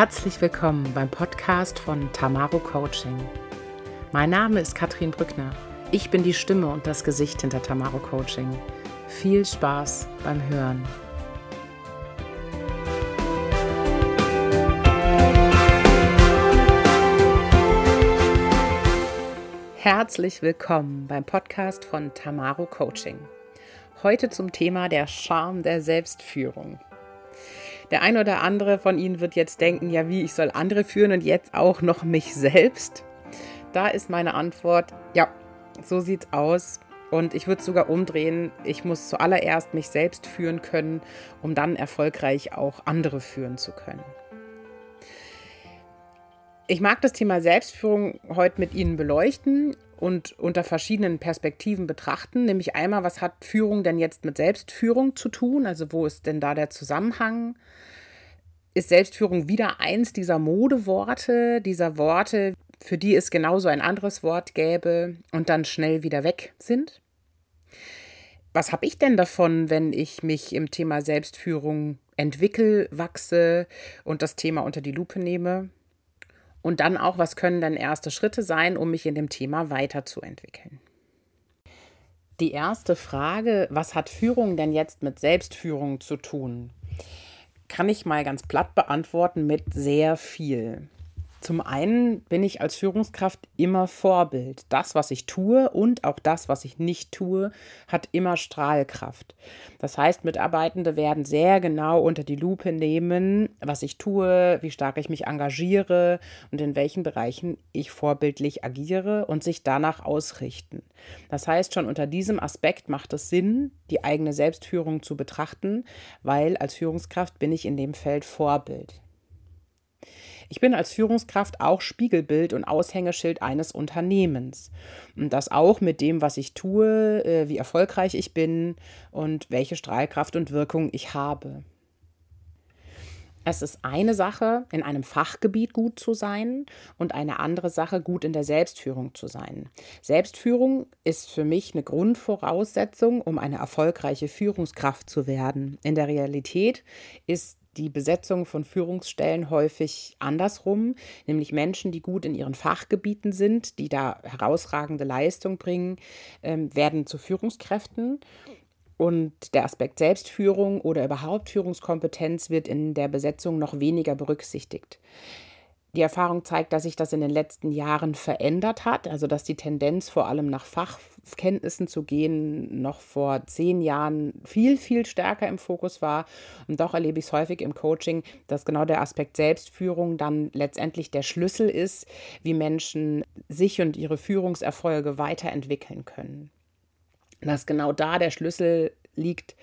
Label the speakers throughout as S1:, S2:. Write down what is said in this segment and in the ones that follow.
S1: Herzlich willkommen beim Podcast von Tamaro Coaching. Mein Name ist Katrin Brückner. Ich bin die Stimme und das Gesicht hinter Tamaro Coaching. Viel Spaß beim Hören. Herzlich willkommen beim Podcast von Tamaro Coaching. Heute zum Thema der Charme der Selbstführung. Der ein oder andere von Ihnen wird jetzt denken, ja, wie ich soll andere führen und jetzt auch noch mich selbst. Da ist meine Antwort, ja, so sieht's aus. Und ich würde sogar umdrehen, ich muss zuallererst mich selbst führen können, um dann erfolgreich auch andere führen zu können. Ich mag das Thema Selbstführung heute mit Ihnen beleuchten und unter verschiedenen Perspektiven betrachten. Nämlich einmal, was hat Führung denn jetzt mit Selbstführung zu tun? Also wo ist denn da der Zusammenhang? Ist Selbstführung wieder eins dieser Modeworte, dieser Worte, für die es genauso ein anderes Wort gäbe und dann schnell wieder weg sind? Was habe ich denn davon, wenn ich mich im Thema Selbstführung entwickle, wachse und das Thema unter die Lupe nehme? Und dann auch, was können dann erste Schritte sein, um mich in dem Thema weiterzuentwickeln? Die erste Frage, was hat Führung denn jetzt mit Selbstführung zu tun? Kann ich mal ganz platt beantworten mit sehr viel. Zum einen bin ich als Führungskraft immer Vorbild. Das, was ich tue und auch das, was ich nicht tue, hat immer Strahlkraft. Das heißt, Mitarbeitende werden sehr genau unter die Lupe nehmen, was ich tue, wie stark ich mich engagiere und in welchen Bereichen ich vorbildlich agiere und sich danach ausrichten. Das heißt, schon unter diesem Aspekt macht es Sinn, die eigene Selbstführung zu betrachten, weil als Führungskraft bin ich in dem Feld Vorbild. Ich bin als Führungskraft auch Spiegelbild und Aushängeschild eines Unternehmens. Und das auch mit dem, was ich tue, äh, wie erfolgreich ich bin und welche Strahlkraft und Wirkung ich habe. Es ist eine Sache, in einem Fachgebiet gut zu sein und eine andere Sache, gut in der Selbstführung zu sein. Selbstführung ist für mich eine Grundvoraussetzung, um eine erfolgreiche Führungskraft zu werden. In der Realität ist die Besetzung von Führungsstellen häufig andersrum, nämlich Menschen, die gut in ihren Fachgebieten sind, die da herausragende Leistung bringen, ähm, werden zu Führungskräften. Und der Aspekt Selbstführung oder überhaupt Führungskompetenz wird in der Besetzung noch weniger berücksichtigt. Die Erfahrung zeigt, dass sich das in den letzten Jahren verändert hat, also dass die Tendenz vor allem nach Fachkenntnissen zu gehen noch vor zehn Jahren viel, viel stärker im Fokus war. Und doch erlebe ich es häufig im Coaching, dass genau der Aspekt Selbstführung dann letztendlich der Schlüssel ist, wie Menschen sich und ihre Führungserfolge weiterentwickeln können. Dass genau da der Schlüssel liegt,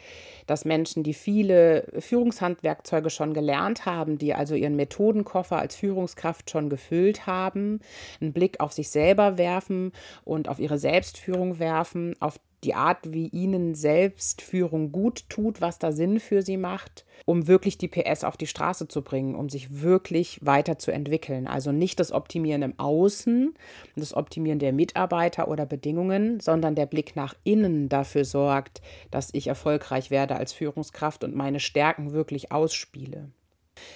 S1: dass Menschen, die viele Führungshandwerkzeuge schon gelernt haben, die also ihren Methodenkoffer als Führungskraft schon gefüllt haben, einen Blick auf sich selber werfen und auf ihre Selbstführung werfen, auf die Art, wie ihnen Selbstführung gut tut, was da Sinn für sie macht, um wirklich die PS auf die Straße zu bringen, um sich wirklich weiterzuentwickeln. Also nicht das Optimieren im Außen, das Optimieren der Mitarbeiter oder Bedingungen, sondern der Blick nach innen dafür sorgt, dass ich erfolgreich werde als Führungskraft und meine Stärken wirklich ausspiele.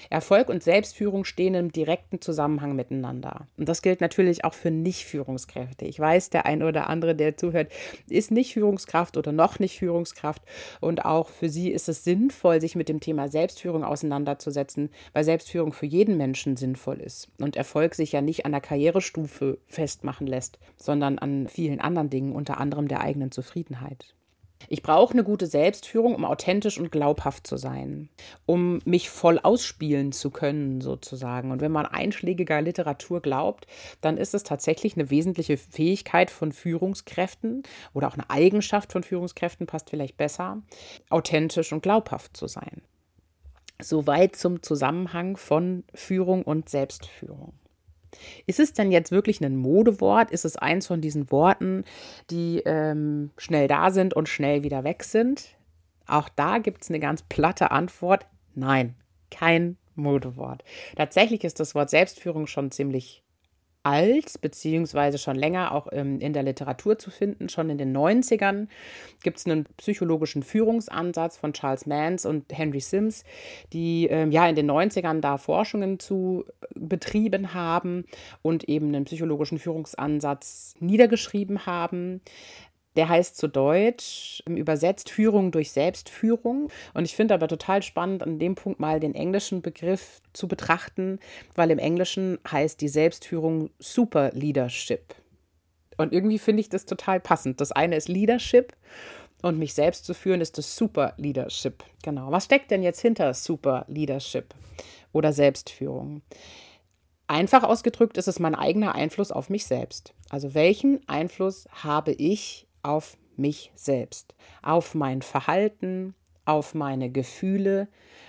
S1: Erfolg und Selbstführung stehen im direkten Zusammenhang miteinander. Und das gilt natürlich auch für Nicht-Führungskräfte. Ich weiß, der ein oder andere, der zuhört, ist nicht Führungskraft oder noch nicht Führungskraft. Und auch für sie ist es sinnvoll, sich mit dem Thema Selbstführung auseinanderzusetzen, weil Selbstführung für jeden Menschen sinnvoll ist. Und Erfolg sich ja nicht an der Karrierestufe festmachen lässt, sondern an vielen anderen Dingen, unter anderem der eigenen Zufriedenheit. Ich brauche eine gute Selbstführung, um authentisch und glaubhaft zu sein, um mich voll ausspielen zu können, sozusagen. Und wenn man einschlägiger Literatur glaubt, dann ist es tatsächlich eine wesentliche Fähigkeit von Führungskräften oder auch eine Eigenschaft von Führungskräften, passt vielleicht besser, authentisch und glaubhaft zu sein. Soweit zum Zusammenhang von Führung und Selbstführung. Ist es denn jetzt wirklich ein Modewort? Ist es eins von diesen Worten, die ähm, schnell da sind und schnell wieder weg sind? Auch da gibt es eine ganz platte Antwort. Nein, kein Modewort. Tatsächlich ist das Wort Selbstführung schon ziemlich alt, beziehungsweise schon länger auch ähm, in der Literatur zu finden. Schon in den 90ern gibt es einen psychologischen Führungsansatz von Charles Mans und Henry Sims, die ähm, ja in den 90ern da Forschungen zu äh, betrieben haben und eben einen psychologischen Führungsansatz niedergeschrieben haben. Der heißt zu Deutsch übersetzt Führung durch Selbstführung. Und ich finde aber total spannend, an dem Punkt mal den englischen Begriff zu betrachten, weil im Englischen heißt die Selbstführung Super Leadership. Und irgendwie finde ich das total passend. Das eine ist Leadership und mich selbst zu führen ist das Super Leadership. Genau. Was steckt denn jetzt hinter Super Leadership oder Selbstführung? Einfach ausgedrückt ist es mein eigener Einfluss auf mich selbst. Also welchen Einfluss habe ich auf mich selbst, auf mein Verhalten, auf meine Gefühle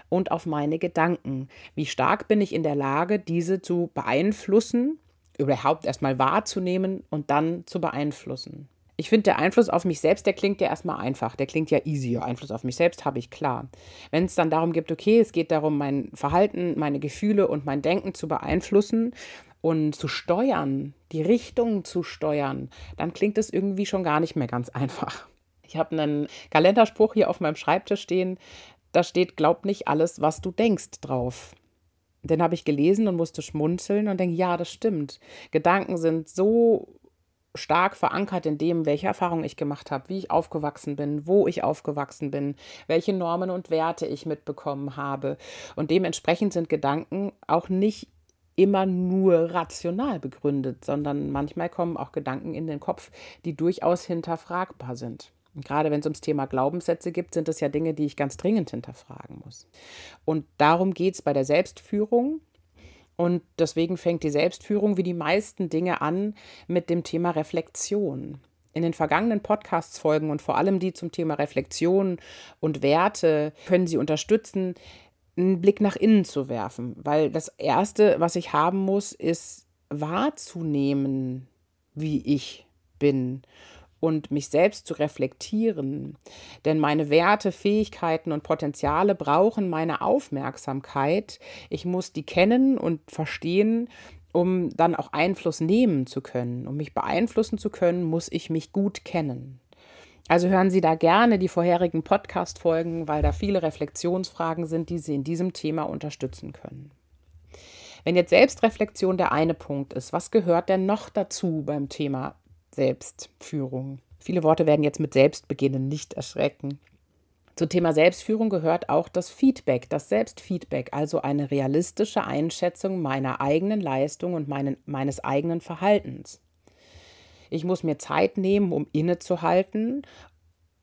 S1: und auf meine Gedanken. Wie stark bin ich in der Lage, diese zu beeinflussen, überhaupt erstmal wahrzunehmen und dann zu beeinflussen. Ich finde, der Einfluss auf mich selbst, der klingt ja erstmal einfach, der klingt ja easy. Einfluss auf mich selbst habe ich klar. Wenn es dann darum geht, okay, es geht darum, mein Verhalten, meine Gefühle und mein Denken zu beeinflussen, und zu steuern, die Richtung zu steuern, dann klingt es irgendwie schon gar nicht mehr ganz einfach. Ich habe einen Kalenderspruch hier auf meinem Schreibtisch stehen, da steht, glaub nicht alles, was du denkst drauf. Den habe ich gelesen und musste schmunzeln und denke, ja, das stimmt. Gedanken sind so stark verankert in dem, welche Erfahrungen ich gemacht habe, wie ich aufgewachsen bin, wo ich aufgewachsen bin, welche Normen und Werte ich mitbekommen habe. Und dementsprechend sind Gedanken auch nicht immer nur rational begründet, sondern manchmal kommen auch Gedanken in den Kopf, die durchaus hinterfragbar sind. Gerade wenn es ums Thema Glaubenssätze gibt, sind es ja Dinge, die ich ganz dringend hinterfragen muss. Und darum geht es bei der Selbstführung. Und deswegen fängt die Selbstführung wie die meisten Dinge an mit dem Thema Reflexion. In den vergangenen Podcast-Folgen und vor allem die zum Thema Reflexion und Werte können Sie unterstützen, einen Blick nach innen zu werfen, weil das Erste, was ich haben muss, ist wahrzunehmen, wie ich bin und mich selbst zu reflektieren. Denn meine Werte, Fähigkeiten und Potenziale brauchen meine Aufmerksamkeit. Ich muss die kennen und verstehen, um dann auch Einfluss nehmen zu können. Um mich beeinflussen zu können, muss ich mich gut kennen. Also hören Sie da gerne die vorherigen Podcast-Folgen, weil da viele Reflexionsfragen sind, die Sie in diesem Thema unterstützen können. Wenn jetzt Selbstreflexion der eine Punkt ist, was gehört denn noch dazu beim Thema Selbstführung? Viele Worte werden jetzt mit Selbst beginnen, nicht erschrecken. Zum Thema Selbstführung gehört auch das Feedback, das Selbstfeedback, also eine realistische Einschätzung meiner eigenen Leistung und meinen, meines eigenen Verhaltens. Ich muss mir Zeit nehmen, um innezuhalten,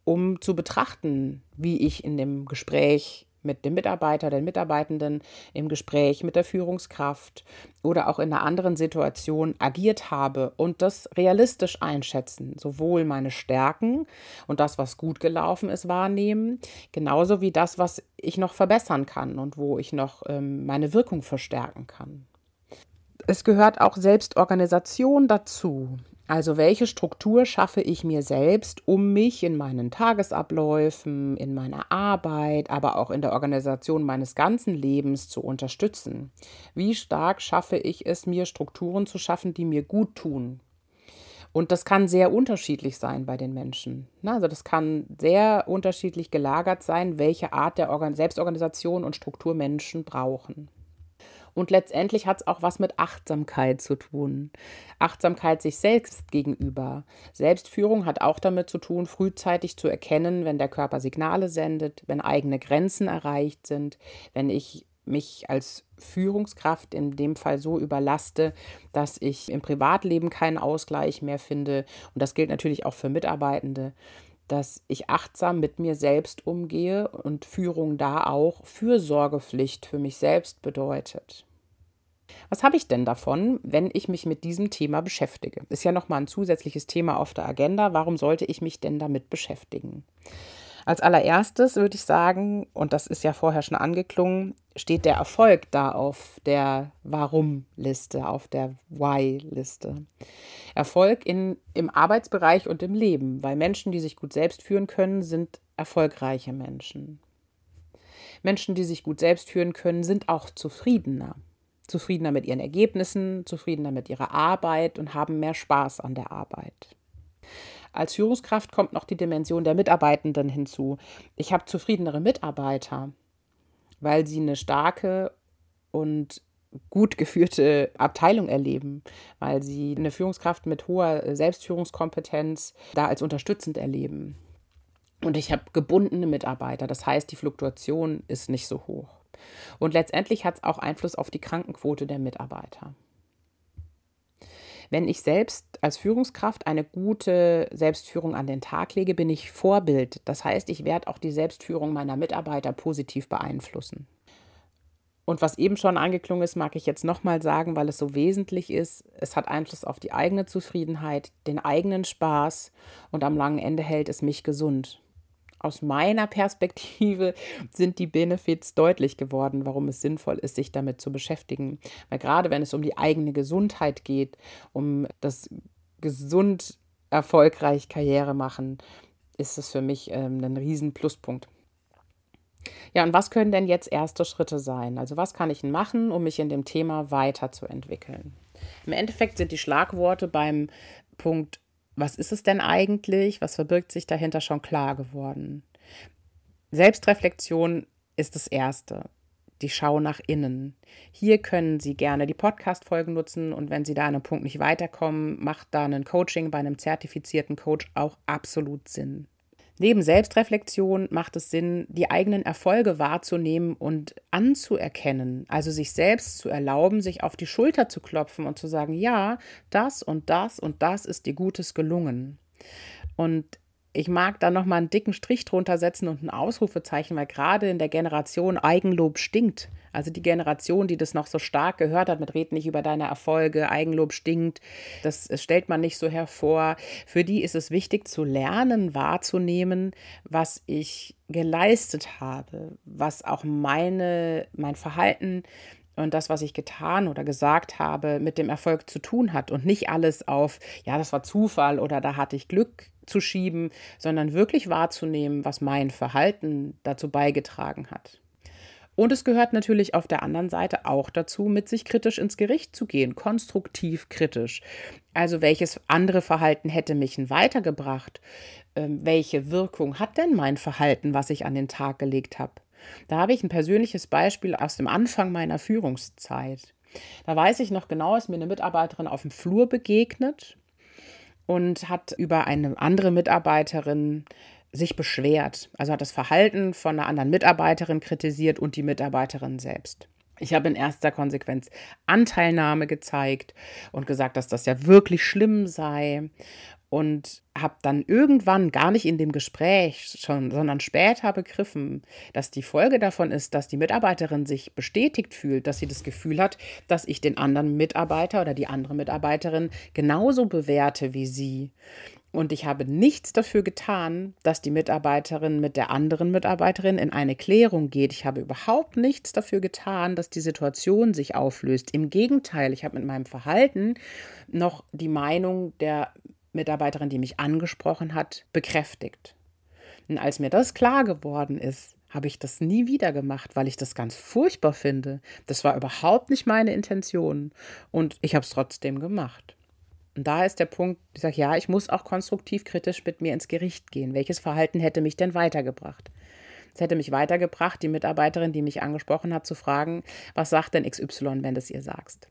S1: um zu betrachten, wie ich in dem Gespräch mit dem Mitarbeiter, den Mitarbeitenden, im Gespräch mit der Führungskraft oder auch in einer anderen Situation agiert habe und das realistisch einschätzen, sowohl meine Stärken und das, was gut gelaufen ist, wahrnehmen, genauso wie das, was ich noch verbessern kann und wo ich noch ähm, meine Wirkung verstärken kann. Es gehört auch Selbstorganisation dazu. Also welche Struktur schaffe ich mir selbst, um mich in meinen Tagesabläufen, in meiner Arbeit, aber auch in der Organisation meines ganzen Lebens zu unterstützen? Wie stark schaffe ich es, mir Strukturen zu schaffen, die mir gut tun? Und das kann sehr unterschiedlich sein bei den Menschen. Also das kann sehr unterschiedlich gelagert sein, welche Art der Selbstorganisation und Struktur Menschen brauchen. Und letztendlich hat es auch was mit Achtsamkeit zu tun. Achtsamkeit sich selbst gegenüber. Selbstführung hat auch damit zu tun, frühzeitig zu erkennen, wenn der Körper Signale sendet, wenn eigene Grenzen erreicht sind, wenn ich mich als Führungskraft in dem Fall so überlaste, dass ich im Privatleben keinen Ausgleich mehr finde. Und das gilt natürlich auch für Mitarbeitende dass ich achtsam mit mir selbst umgehe und Führung da auch Fürsorgepflicht für mich selbst bedeutet. Was habe ich denn davon, wenn ich mich mit diesem Thema beschäftige? Ist ja nochmal ein zusätzliches Thema auf der Agenda. Warum sollte ich mich denn damit beschäftigen? Als allererstes würde ich sagen, und das ist ja vorher schon angeklungen, steht der Erfolg da auf der Warum-Liste, auf der Why-Liste. Erfolg in, im Arbeitsbereich und im Leben, weil Menschen, die sich gut selbst führen können, sind erfolgreiche Menschen. Menschen, die sich gut selbst führen können, sind auch zufriedener. Zufriedener mit ihren Ergebnissen, zufriedener mit ihrer Arbeit und haben mehr Spaß an der Arbeit. Als Führungskraft kommt noch die Dimension der Mitarbeitenden hinzu. Ich habe zufriedenere Mitarbeiter, weil sie eine starke und gut geführte Abteilung erleben, weil sie eine Führungskraft mit hoher Selbstführungskompetenz da als unterstützend erleben. Und ich habe gebundene Mitarbeiter, das heißt, die Fluktuation ist nicht so hoch. Und letztendlich hat es auch Einfluss auf die Krankenquote der Mitarbeiter. Wenn ich selbst als Führungskraft eine gute Selbstführung an den Tag lege, bin ich Vorbild. Das heißt, ich werde auch die Selbstführung meiner Mitarbeiter positiv beeinflussen. Und was eben schon angeklungen ist, mag ich jetzt nochmal sagen, weil es so wesentlich ist. Es hat Einfluss auf die eigene Zufriedenheit, den eigenen Spaß und am langen Ende hält es mich gesund aus meiner Perspektive sind die Benefits deutlich geworden, warum es sinnvoll ist, sich damit zu beschäftigen. Weil gerade wenn es um die eigene Gesundheit geht, um das gesund erfolgreich Karriere machen, ist es für mich ähm, ein riesen Pluspunkt. Ja, und was können denn jetzt erste Schritte sein? Also was kann ich machen, um mich in dem Thema weiterzuentwickeln? Im Endeffekt sind die Schlagworte beim Punkt was ist es denn eigentlich? Was verbirgt sich dahinter schon klar geworden? Selbstreflexion ist das Erste. Die Schau nach innen. Hier können Sie gerne die Podcast-Folgen nutzen und wenn Sie da an einem Punkt nicht weiterkommen, macht da ein Coaching bei einem zertifizierten Coach auch absolut Sinn. Neben Selbstreflexion macht es Sinn, die eigenen Erfolge wahrzunehmen und anzuerkennen, also sich selbst zu erlauben, sich auf die Schulter zu klopfen und zu sagen, ja, das und das und das ist dir Gutes gelungen. Und ich mag da nochmal einen dicken Strich drunter setzen und ein Ausrufezeichen, weil gerade in der Generation Eigenlob stinkt. Also die Generation, die das noch so stark gehört hat, mit red nicht über deine Erfolge, Eigenlob stinkt, das stellt man nicht so hervor. Für die ist es wichtig zu lernen, wahrzunehmen, was ich geleistet habe, was auch meine, mein Verhalten und das, was ich getan oder gesagt habe, mit dem Erfolg zu tun hat und nicht alles auf, ja, das war Zufall oder da hatte ich Glück zu schieben, sondern wirklich wahrzunehmen, was mein Verhalten dazu beigetragen hat. Und es gehört natürlich auf der anderen Seite auch dazu, mit sich kritisch ins Gericht zu gehen, konstruktiv kritisch. Also welches andere Verhalten hätte mich weitergebracht? Ähm, welche Wirkung hat denn mein Verhalten, was ich an den Tag gelegt habe? Da habe ich ein persönliches Beispiel aus dem Anfang meiner Führungszeit. Da weiß ich noch genau, ist mir eine Mitarbeiterin auf dem Flur begegnet und hat über eine andere Mitarbeiterin sich beschwert. Also hat das Verhalten von einer anderen Mitarbeiterin kritisiert und die Mitarbeiterin selbst. Ich habe in erster Konsequenz Anteilnahme gezeigt und gesagt, dass das ja wirklich schlimm sei und habe dann irgendwann gar nicht in dem Gespräch schon, sondern später begriffen, dass die Folge davon ist, dass die Mitarbeiterin sich bestätigt fühlt, dass sie das Gefühl hat, dass ich den anderen Mitarbeiter oder die andere Mitarbeiterin genauso bewerte wie sie. Und ich habe nichts dafür getan, dass die Mitarbeiterin mit der anderen Mitarbeiterin in eine Klärung geht. Ich habe überhaupt nichts dafür getan, dass die Situation sich auflöst. Im Gegenteil, ich habe mit meinem Verhalten noch die Meinung der Mitarbeiterin, die mich angesprochen hat, bekräftigt. Und als mir das klar geworden ist, habe ich das nie wieder gemacht, weil ich das ganz furchtbar finde. Das war überhaupt nicht meine Intention. Und ich habe es trotzdem gemacht. Und da ist der Punkt, ich sage, ja, ich muss auch konstruktiv kritisch mit mir ins Gericht gehen. Welches Verhalten hätte mich denn weitergebracht? Es hätte mich weitergebracht, die Mitarbeiterin, die mich angesprochen hat, zu fragen, was sagt denn XY, wenn du es ihr sagst?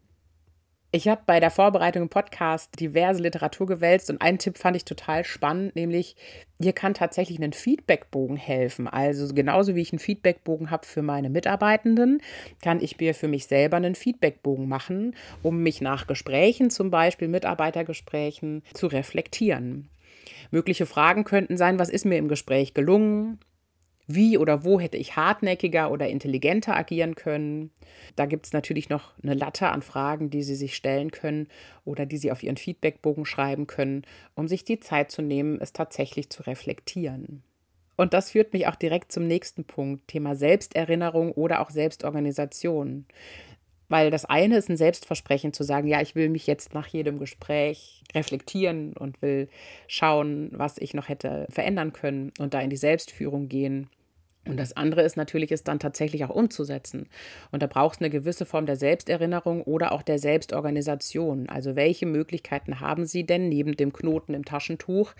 S1: Ich habe bei der Vorbereitung im Podcast diverse Literatur gewälzt und einen Tipp fand ich total spannend, nämlich hier kann tatsächlich ein Feedbackbogen helfen. Also genauso wie ich einen Feedbackbogen habe für meine Mitarbeitenden, kann ich mir für mich selber einen Feedbackbogen machen, um mich nach Gesprächen, zum Beispiel Mitarbeitergesprächen, zu reflektieren. Mögliche Fragen könnten sein, was ist mir im Gespräch gelungen? Wie oder wo hätte ich hartnäckiger oder intelligenter agieren können. Da gibt es natürlich noch eine Latte an Fragen, die Sie sich stellen können oder die Sie auf Ihren Feedbackbogen schreiben können, um sich die Zeit zu nehmen, es tatsächlich zu reflektieren. Und das führt mich auch direkt zum nächsten Punkt, Thema Selbsterinnerung oder auch Selbstorganisation. Weil das eine ist ein Selbstversprechen zu sagen, ja, ich will mich jetzt nach jedem Gespräch reflektieren und will schauen, was ich noch hätte verändern können und da in die Selbstführung gehen. Und das andere ist natürlich, es dann tatsächlich auch umzusetzen. Und da braucht es eine gewisse Form der Selbsterinnerung oder auch der Selbstorganisation. Also welche Möglichkeiten haben Sie denn neben dem Knoten im Taschentuch,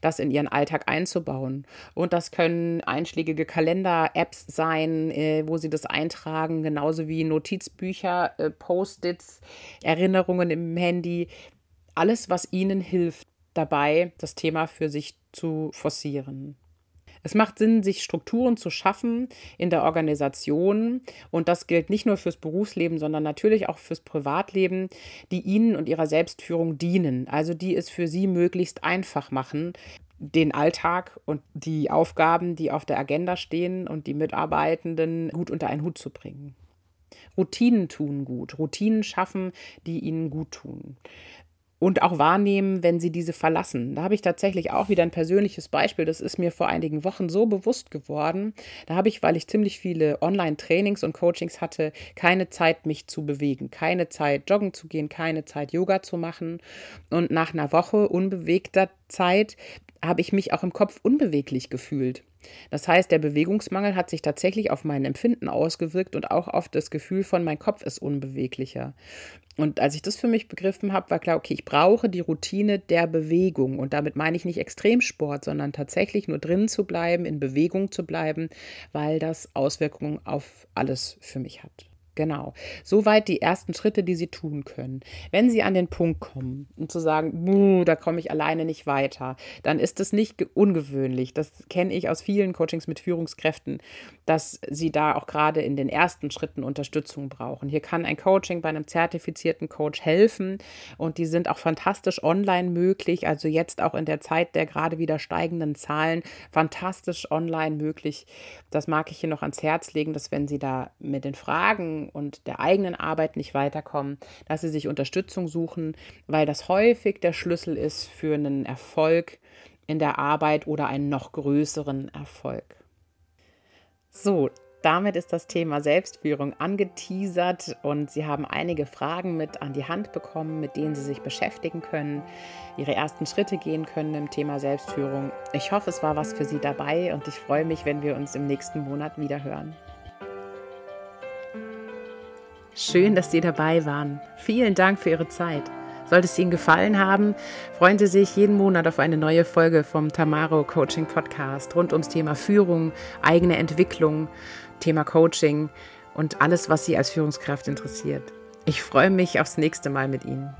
S1: das in Ihren Alltag einzubauen? Und das können einschlägige Kalender-Apps sein, äh, wo Sie das eintragen, genauso wie Notizbücher, äh, Post-its, Erinnerungen im Handy. Alles, was Ihnen hilft, dabei das Thema für sich zu forcieren. Es macht Sinn, sich Strukturen zu schaffen in der Organisation. Und das gilt nicht nur fürs Berufsleben, sondern natürlich auch fürs Privatleben, die Ihnen und Ihrer Selbstführung dienen. Also die es für Sie möglichst einfach machen, den Alltag und die Aufgaben, die auf der Agenda stehen und die Mitarbeitenden gut unter einen Hut zu bringen. Routinen tun gut, Routinen schaffen, die ihnen gut tun und auch wahrnehmen, wenn sie diese verlassen. Da habe ich tatsächlich auch wieder ein persönliches Beispiel. Das ist mir vor einigen Wochen so bewusst geworden. Da habe ich, weil ich ziemlich viele Online-Trainings und Coachings hatte, keine Zeit, mich zu bewegen, keine Zeit, joggen zu gehen, keine Zeit, Yoga zu machen. Und nach einer Woche unbewegter Zeit habe ich mich auch im Kopf unbeweglich gefühlt. Das heißt, der Bewegungsmangel hat sich tatsächlich auf mein Empfinden ausgewirkt und auch auf das Gefühl von, mein Kopf ist unbeweglicher. Und als ich das für mich begriffen habe, war klar, okay, ich brauche die Routine der Bewegung. Und damit meine ich nicht Extremsport, sondern tatsächlich nur drin zu bleiben, in Bewegung zu bleiben, weil das Auswirkungen auf alles für mich hat. Genau. Soweit die ersten Schritte, die Sie tun können. Wenn Sie an den Punkt kommen und zu sagen, da komme ich alleine nicht weiter, dann ist es nicht ungewöhnlich. Das kenne ich aus vielen Coachings mit Führungskräften, dass Sie da auch gerade in den ersten Schritten Unterstützung brauchen. Hier kann ein Coaching bei einem zertifizierten Coach helfen und die sind auch fantastisch online möglich. Also jetzt auch in der Zeit der gerade wieder steigenden Zahlen fantastisch online möglich. Das mag ich hier noch ans Herz legen, dass wenn Sie da mit den Fragen und der eigenen Arbeit nicht weiterkommen, dass sie sich Unterstützung suchen, weil das häufig der Schlüssel ist für einen Erfolg in der Arbeit oder einen noch größeren Erfolg. So, damit ist das Thema Selbstführung angeteasert und Sie haben einige Fragen mit an die Hand bekommen, mit denen Sie sich beschäftigen können, Ihre ersten Schritte gehen können im Thema Selbstführung. Ich hoffe, es war was für Sie dabei und ich freue mich, wenn wir uns im nächsten Monat wieder hören. Schön, dass Sie dabei waren. Vielen Dank für Ihre Zeit. Sollte es Ihnen gefallen haben, freuen Sie sich jeden Monat auf eine neue Folge vom Tamaro Coaching Podcast rund ums Thema Führung, eigene Entwicklung, Thema Coaching und alles, was Sie als Führungskraft interessiert. Ich freue mich aufs nächste Mal mit Ihnen.